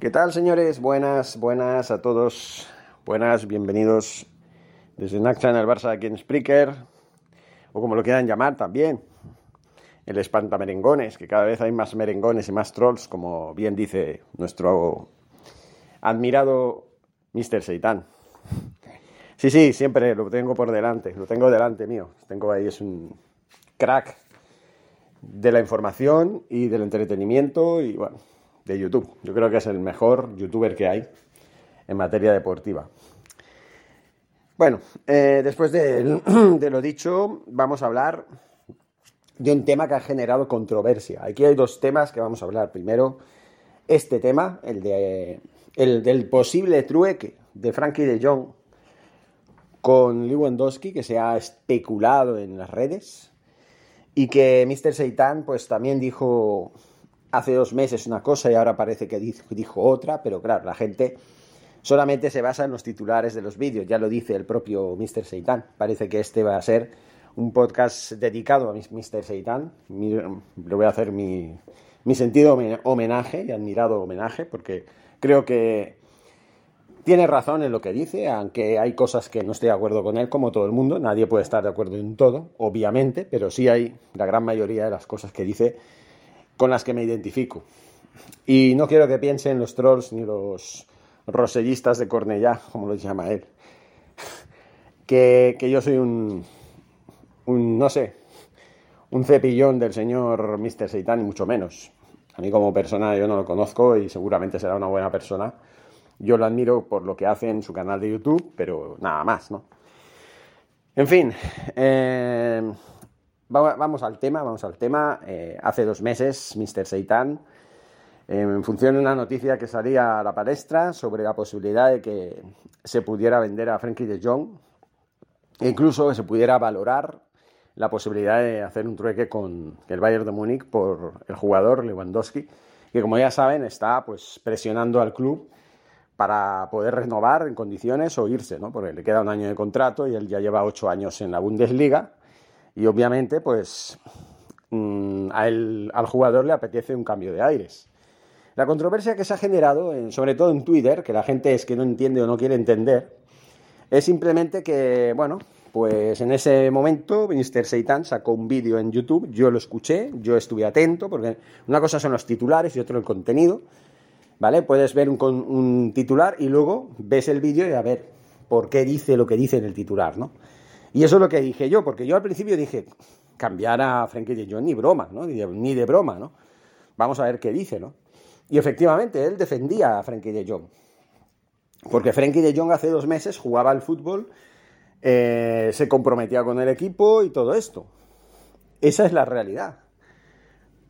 ¿Qué tal, señores? Buenas, buenas a todos. Buenas, bienvenidos desde Naxan al Barça aquí en Spreaker, o como lo quieran llamar también, el espantamerengones, que cada vez hay más merengones y más trolls, como bien dice nuestro admirado Mr. Seitan. Sí, sí, siempre lo tengo por delante, lo tengo delante mío. Tengo ahí, es un crack de la información y del entretenimiento y bueno, de YouTube. Yo creo que es el mejor youtuber que hay en materia deportiva. Bueno, eh, después de, lo dicho, vamos a hablar de un tema que ha generado controversia. Aquí hay dos temas que vamos a hablar. Primero, este tema, el, de, el del posible trueque de Frankie de Jong con Lewandowski, que se ha especulado en las redes, y que Mr. Seitan pues también dijo hace dos meses una cosa y ahora parece que dijo otra, pero claro, la gente solamente se basa en los titulares de los vídeos, ya lo dice el propio Mr. Seitan. Parece que este va a ser un podcast dedicado a Mr. Seitan. Le voy a hacer mi, mi sentido homenaje y admirado homenaje, porque creo que tiene razón en lo que dice, aunque hay cosas que no estoy de acuerdo con él, como todo el mundo. Nadie puede estar de acuerdo en todo, obviamente, pero sí hay la gran mayoría de las cosas que dice con las que me identifico. Y no quiero que piensen los trolls ni los rosellistas de Cornellá, como los llama él, que, yo soy un, un, no sé, un cepillón del señor Mr. Seitan, y mucho menos. A mí como persona yo no lo conozco y seguramente será una buena persona. Yo lo admiro por lo que hace en su canal de YouTube, pero nada más, ¿no? En fin, eh, vamos al tema, vamos al tema. Eh, hace dos meses, Mr. Seitan, en función de una noticia que salía a la palestra sobre la posibilidad de que se pudiera vender a Frankie de Jong, e incluso que se pudiera valorar la posibilidad de hacer un trueque con el Bayern de Múnich por el jugador Lewandowski, que como ya saben está pues presionando al club para poder renovar en condiciones o irse, ¿no? Porque le queda un año de contrato y él ya lleva ocho años en la Bundesliga y obviamente, pues mm, al jugador le apetece un cambio de aires. La controversia que se ha generado, sobre todo en Twitter, que la gente es que no entiende o no quiere entender, es simplemente que, bueno, pues en ese momento Mr. Seitan sacó un vídeo en YouTube, yo lo escuché, yo estuve atento, porque una cosa son los titulares y otro el contenido, ¿vale? Puedes ver un, un titular y luego ves el vídeo y a ver por qué dice lo que dice en el titular, ¿no? Y eso es lo que dije yo, porque yo al principio dije, cambiar a Frankie de Jong ni broma, ¿no? Ni de, broma, ¿no? Vamos a ver qué dice, ¿no? Y efectivamente, él defendía a Frankie de Jong. Porque Frankie de Jong hace dos meses jugaba al fútbol, eh, se comprometía con el equipo y todo esto. Esa es la realidad.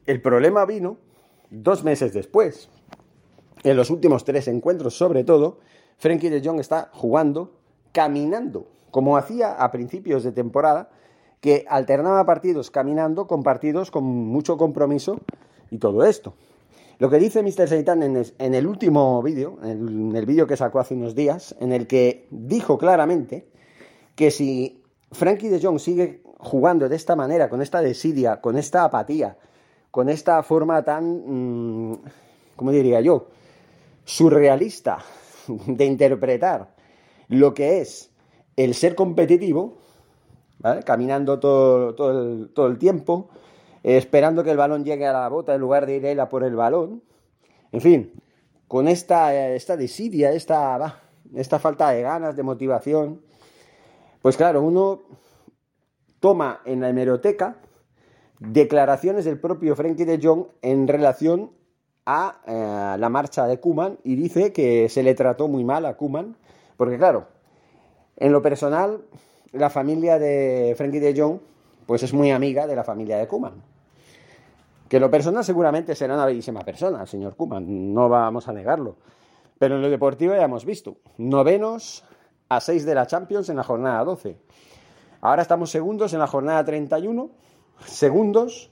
El problema vino dos meses después. En los últimos tres encuentros, sobre todo, Frankie de Jong está jugando caminando como hacía a principios de temporada, que alternaba partidos caminando con partidos con mucho compromiso y todo esto. Lo que dice Mr. Seitan en el último vídeo, en el vídeo que sacó hace unos días, en el que dijo claramente que si Frankie de Jong sigue jugando de esta manera, con esta desidia, con esta apatía, con esta forma tan, mm, ¿cómo diría yo?, surrealista de interpretar lo que es el ser competitivo, caminando todo, todo, el, tiempo, esperando que el balón llegue a la bota en lugar de ir él a por el balón. En fin, con esta, esta desidia, esta, esta falta de ganas, de motivación, pues claro, uno toma en la hemeroteca declaraciones del propio Frenkie de Jong en relación a eh, la marcha de Kuman y dice que se le trató muy mal a Kuman, porque claro, en lo personal, la familia de Frenkie de Jong pues es muy amiga de la familia de Kuman. Que en lo personal seguramente será una bellísima persona, el señor Kuman, no vamos a negarlo. Pero en lo deportivo ya hemos visto, novenos a 6 de la Champions en la jornada 12. Ahora estamos segundos en la jornada 31, segundos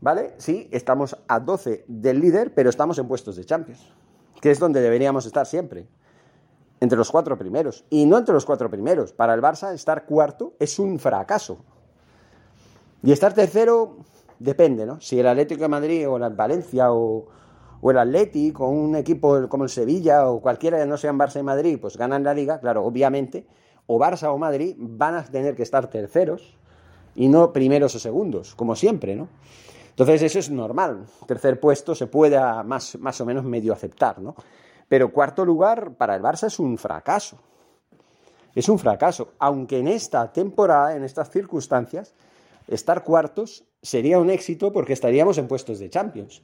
¿vale? Sí, estamos a 12 del líder, pero estamos en puestos de Champions, que es donde deberíamos estar siempre, entre los cuatro primeros. Y no entre los cuatro primeros. Para el Barça, estar cuarto es un fracaso. Y estar tercero depende, ¿no? Si el Atlético de Madrid o el Valencia o, o el Atlético o un equipo como el Sevilla o cualquiera que no sean Barça y Madrid, pues ganan la liga, claro, obviamente, o Barça o Madrid van a tener que estar terceros y no primeros o segundos, como siempre, ¿no? Entonces eso es normal. Tercer puesto se puede más, más o menos medio aceptar, ¿no? Pero cuarto lugar para el Barça es un fracaso. Es un fracaso. Aunque en esta temporada, en estas circunstancias, estar cuartos sería un éxito porque estaríamos en puestos de Champions.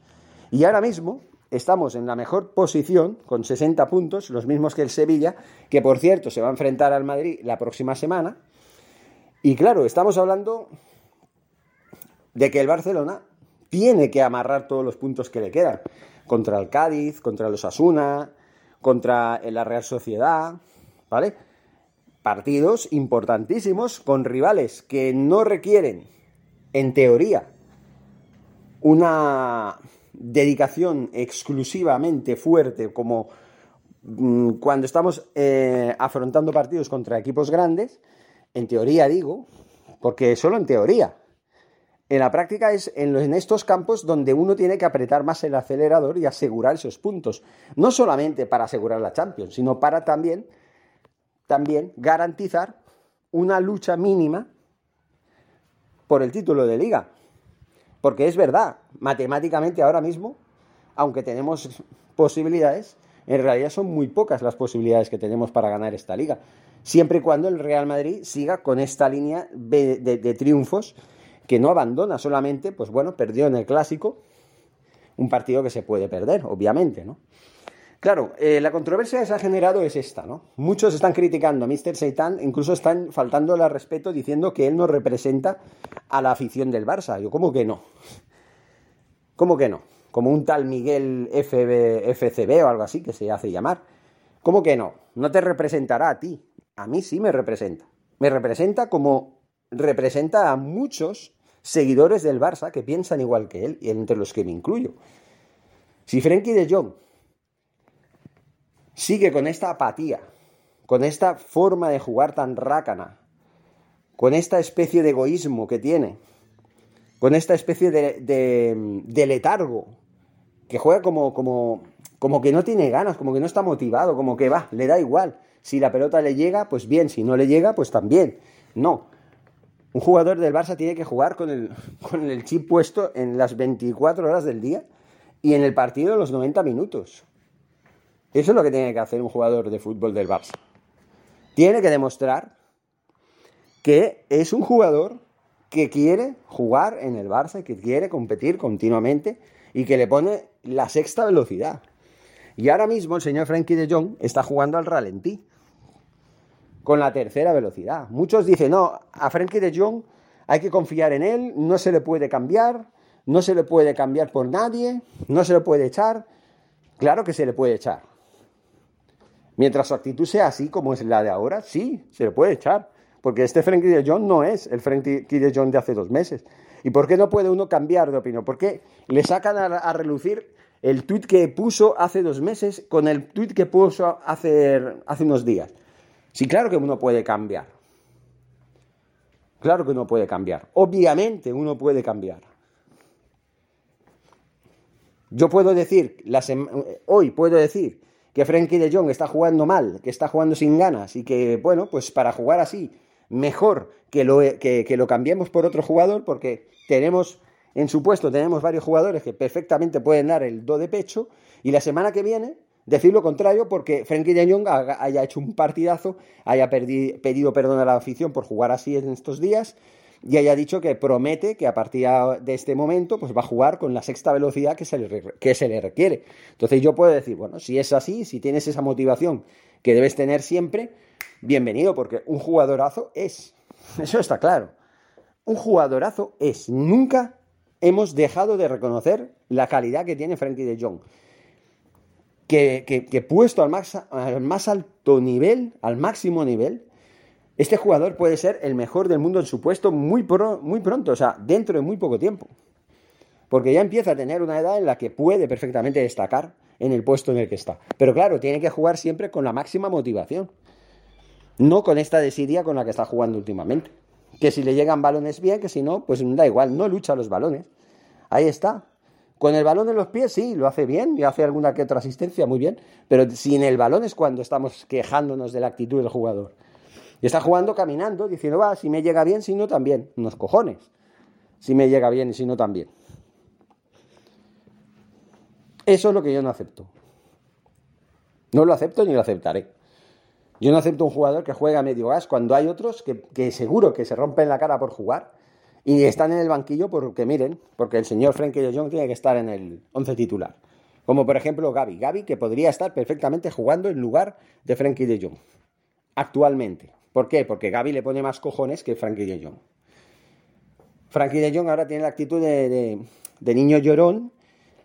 Y ahora mismo estamos en la mejor posición, con 60 puntos, los mismos que el Sevilla, que por cierto se va a enfrentar al Madrid la próxima semana. Y claro, estamos hablando de que el Barcelona tiene que amarrar todos los puntos que le quedan. Contra el Cádiz, contra los Asuna, contra la Real Sociedad, ¿vale? Partidos importantísimos con rivales que no requieren, en teoría, una dedicación exclusivamente fuerte como mm, cuando estamos eh, afrontando partidos contra equipos grandes, en teoría digo, porque solo en teoría, en la práctica es en, estos campos donde uno tiene que apretar más el acelerador y asegurar esos puntos. No solamente para asegurar la Champions, sino para también, también garantizar una lucha mínima por el título de liga. Porque es verdad, matemáticamente ahora mismo, aunque tenemos posibilidades, en realidad son muy pocas las posibilidades que tenemos para ganar esta liga. Siempre y cuando el Real Madrid siga con esta línea de triunfos que no abandona solamente, pues bueno, perdió en el clásico, un partido que se puede perder, obviamente, ¿no? Claro, eh, la controversia que se ha generado es esta, ¿no? Muchos están criticando a Mr. Seitan, incluso están faltándole al respeto diciendo que él no representa a la afición del Barça. Yo, ¿cómo que no? ¿Cómo que no? Como un tal Miguel FCB o algo así que se hace llamar. ¿Cómo que no? No te representará a ti. A mí sí me representa. Me representa como representa a muchos seguidores del Barça que piensan igual que él, y entre los que me incluyo. Si Frenkie de Jong sigue con esta apatía, con esta forma de jugar tan rácana, con esta especie de egoísmo que tiene, con esta especie de, letargo, que juega como, como, como que no tiene ganas, como que no está motivado, como que va, le da igual. Si la pelota le llega, pues bien, si no le llega, pues también. No, un jugador del Barça tiene que jugar con el, con el chip puesto en las 24 horas del día y en el partido en los 90 minutos. Eso es lo que tiene que hacer un jugador de fútbol del Barça. Tiene que demostrar que es un jugador que quiere jugar en el Barça, que quiere competir continuamente y que le pone la sexta velocidad. Y ahora mismo el señor Frankie de Jong está jugando al ralentí con la tercera velocidad. Muchos dicen, no, a Frankie de Jong hay que confiar en él, no se le puede cambiar, no se le puede cambiar por nadie, no se le puede echar. Claro que se le puede echar. Mientras su actitud sea así como es la de ahora, sí, se le puede echar. Porque este Frankie de Jong no es el Frankie de Jong de hace dos meses. ¿Y por qué no puede uno cambiar de opinión? ¿Por qué le sacan a, relucir el tuit que puso hace dos meses con el tuit que puso hace, hace unos días? Sí, claro que uno puede cambiar. Claro que uno puede cambiar. Obviamente uno puede cambiar. Yo puedo decir, hoy puedo decir que Frankie de Jong está jugando mal, que está jugando sin ganas y que, bueno, pues para jugar así, mejor que lo, que, que lo cambiemos por otro jugador porque tenemos, en su puesto, tenemos varios jugadores que perfectamente pueden dar el do de pecho y la semana que viene decir lo contrario porque Frenkie de Jong haya hecho un partidazo, haya pedido perdón a la afición por jugar así en estos días y haya dicho que promete que a partir de este momento pues va a jugar con la sexta velocidad que se le, que se le requiere. Entonces yo puedo decir, bueno, si es así, si tienes esa motivación que debes tener siempre, bienvenido, porque un jugadorazo es. Eso está claro. Un jugadorazo es. Nunca hemos dejado de reconocer la calidad que tiene Frankie de Jong. Que, puesto al más, al más alto nivel, al máximo nivel, este jugador puede ser el mejor del mundo en su puesto muy, muy pronto, o sea, dentro de muy poco tiempo. Porque ya empieza a tener una edad en la que puede perfectamente destacar en el puesto en el que está. Pero claro, tiene que jugar siempre con la máxima motivación. No con esta desidia con la que está jugando últimamente. Que si le llegan balones bien, que si no, pues da igual, no lucha los balones. Ahí está. Con el balón en los pies, sí, lo hace bien y hace alguna que otra asistencia, muy bien. Pero sin el balón es cuando estamos quejándonos de la actitud del jugador. Y está jugando caminando, diciendo, va, si me llega bien, si no también. Unos cojones. Si me llega bien y si no también. Eso es lo que yo no acepto. No lo acepto ni lo aceptaré. Yo no acepto un jugador que juega medio gas cuando hay otros que, seguro que se rompen la cara por jugar y están en el banquillo porque miren, porque el señor Frenkie de Jong tiene que estar en el 11 titular. Como por ejemplo Gaby. Gaby que podría estar perfectamente jugando en lugar de Frenkie de Jong. Actualmente. ¿Por qué? Porque Gaby le pone más cojones que Frankie de Jong. Frankie de Jong ahora tiene la actitud de, niño llorón,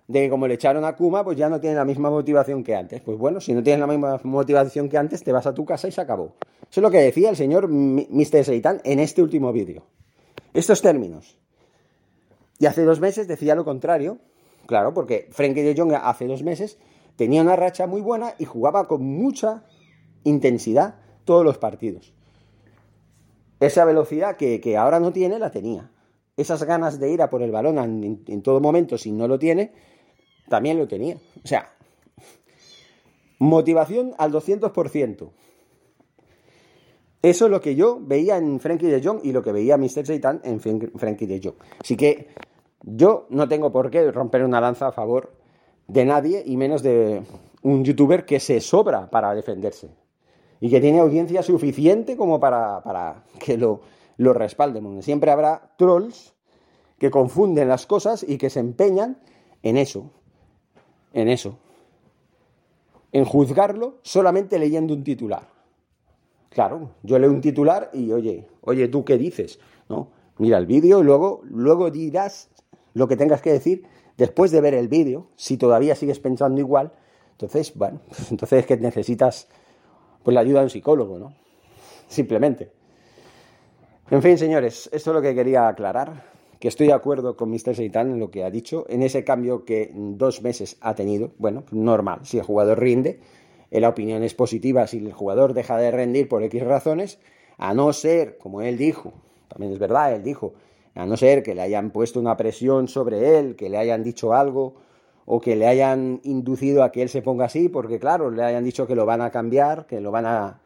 de que como le echaron a Kuma, pues ya no tiene la misma motivación que antes. Pues bueno, si no tienes la misma motivación que antes, te vas a tu casa y se acabó. Eso es lo que decía el señor Mr. Seitan en este último vídeo. Estos términos. Y hace dos meses decía lo contrario, claro, porque Frankie de Jong hace dos meses tenía una racha muy buena y jugaba con mucha intensidad todos los partidos. Esa velocidad que, ahora no tiene, la tenía. Esas ganas de ir a por el balón en, todo momento, si no lo tiene, también lo tenía. O sea, motivación al 200%. Eso es lo que yo veía en Frankie de Jong y lo que veía Mr. Satan en Frankie de Jong. Así que yo no tengo por qué romper una lanza a favor de nadie y menos de un youtuber que se sobra para defenderse y que tiene audiencia suficiente como para, que lo, lo. Siempre habrá trolls que confunden las cosas y que se empeñan en eso, en eso, en juzgarlo solamente leyendo un titular. Claro, yo leo un titular y oye, oye, ¿tú qué dices? ¿No? Mira el vídeo y luego, luego dirás lo que tengas que decir después de ver el vídeo, si todavía sigues pensando igual, entonces, bueno, entonces que necesitas pues la ayuda de un psicólogo, ¿no? Simplemente. En fin, señores, esto es lo que quería aclarar, que estoy de acuerdo con Mr. Seitan en lo que ha dicho, en ese cambio que en dos meses ha tenido, bueno, normal, si el jugador rinde, la opinión es positiva, si el jugador deja de rendir por X razones, a no ser, como él dijo, también es verdad, él dijo, a no ser que le hayan puesto una presión sobre él, que le hayan dicho algo, o que le hayan inducido a que él se ponga así, porque claro, le hayan dicho que lo van a cambiar, que lo van a,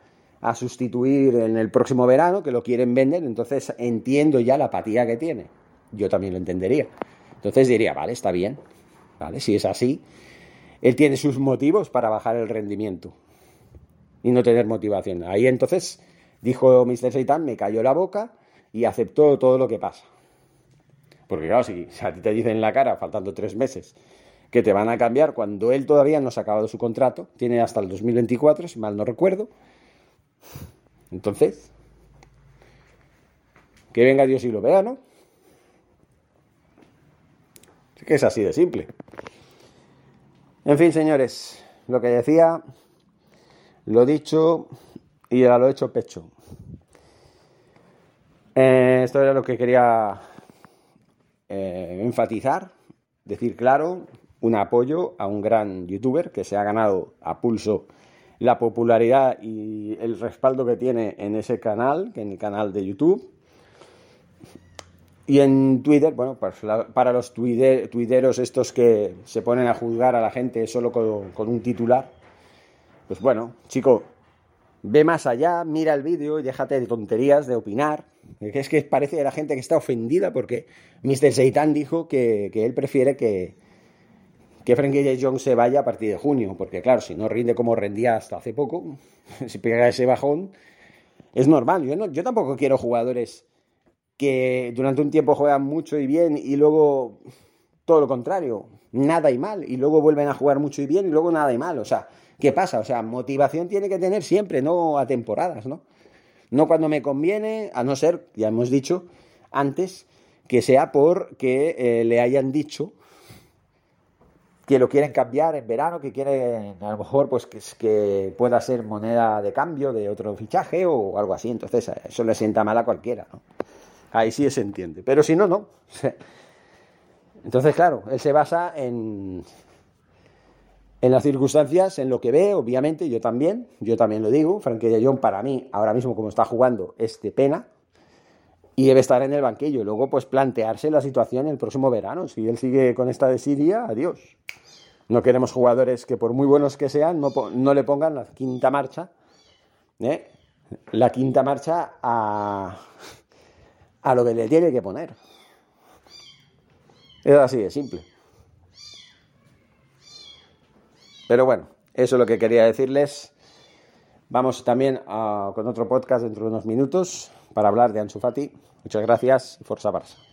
sustituir en el próximo verano, que lo quieren vender, entonces entiendo ya la apatía que tiene. Yo también lo entendería. Entonces diría, vale, está bien, vale, si es así, él tiene sus motivos para bajar el rendimiento y no tener motivación. Ahí entonces dijo Mr. Seitan, me cayó la boca y aceptó todo lo que pasa. Porque claro, si a ti te dicen en la cara, faltando tres meses, que te van a cambiar cuando él todavía no se ha acabado su contrato, tiene hasta el 2024, si mal no recuerdo. Entonces, que venga Dios y lo vea, ¿no? Es que es así de simple. En fin, señores, lo que decía, lo dicho y ahora lo he hecho pecho. Eh, esto era lo que quería eh, enfatizar, decir claro, un apoyo a un gran youtuber que se ha ganado a pulso la popularidad y el respaldo que tiene en ese canal, en el canal de YouTube. Y en Twitter, bueno, pues para los tuiteros estos que se ponen a juzgar a la gente solo con, un titular, pues bueno, chico, ve más allá, mira el vídeo y déjate de tonterías, de opinar. Es que parece que la gente que está ofendida porque Mr. Seitan dijo que él prefiere que, que Frankie J. Jong se vaya a partir de junio, porque claro, si no rinde como rendía hasta hace poco, si pega ese bajón, es normal. Yo, no, yo tampoco quiero jugadores que durante un tiempo juegan mucho y bien y luego todo lo contrario, nada y mal, y luego vuelven a jugar mucho y bien y luego nada y mal. O sea, ¿qué pasa? O sea, motivación tiene que tener siempre, no a temporadas, ¿no? No cuando me conviene, a no ser, ya hemos dicho antes, que sea porque eh, le hayan dicho que lo quieren cambiar en verano, que quieren a lo mejor pues que, que, pueda ser moneda de cambio de otro fichaje o algo así. Entonces eso le sienta mal a cualquiera, ¿no? Ahí sí se entiende. Pero si no, no. Entonces, claro, él se basa en, en las circunstancias, en lo que ve, obviamente, yo también, yo también lo digo, Frankie de para mí, ahora mismo como está jugando, es de pena, y debe estar en el banquillo, y luego pues plantearse la situación el próximo verano, si él sigue con esta desidia, adiós. No queremos jugadores que por muy buenos que sean, no, no le pongan la quinta marcha, ¿eh? la quinta marcha a, a lo que le tiene que poner. Es así de simple. Pero bueno, eso es lo que quería decirles. Vamos también a, con otro podcast dentro de unos minutos para hablar de Ansu Fati. Muchas gracias y Forza Barça.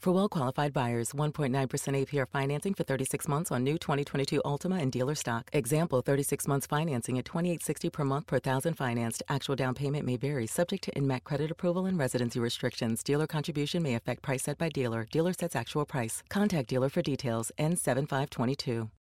For well qualified buyers, 1.9% APR financing for 36 months on new 2022 Ultima and dealer stock. Example 36 months financing at 2860 per month per thousand financed. Actual down payment may vary, subject to INMAC credit approval and residency restrictions. Dealer contribution may affect price set by dealer. Dealer sets actual price. Contact dealer for details. N7522.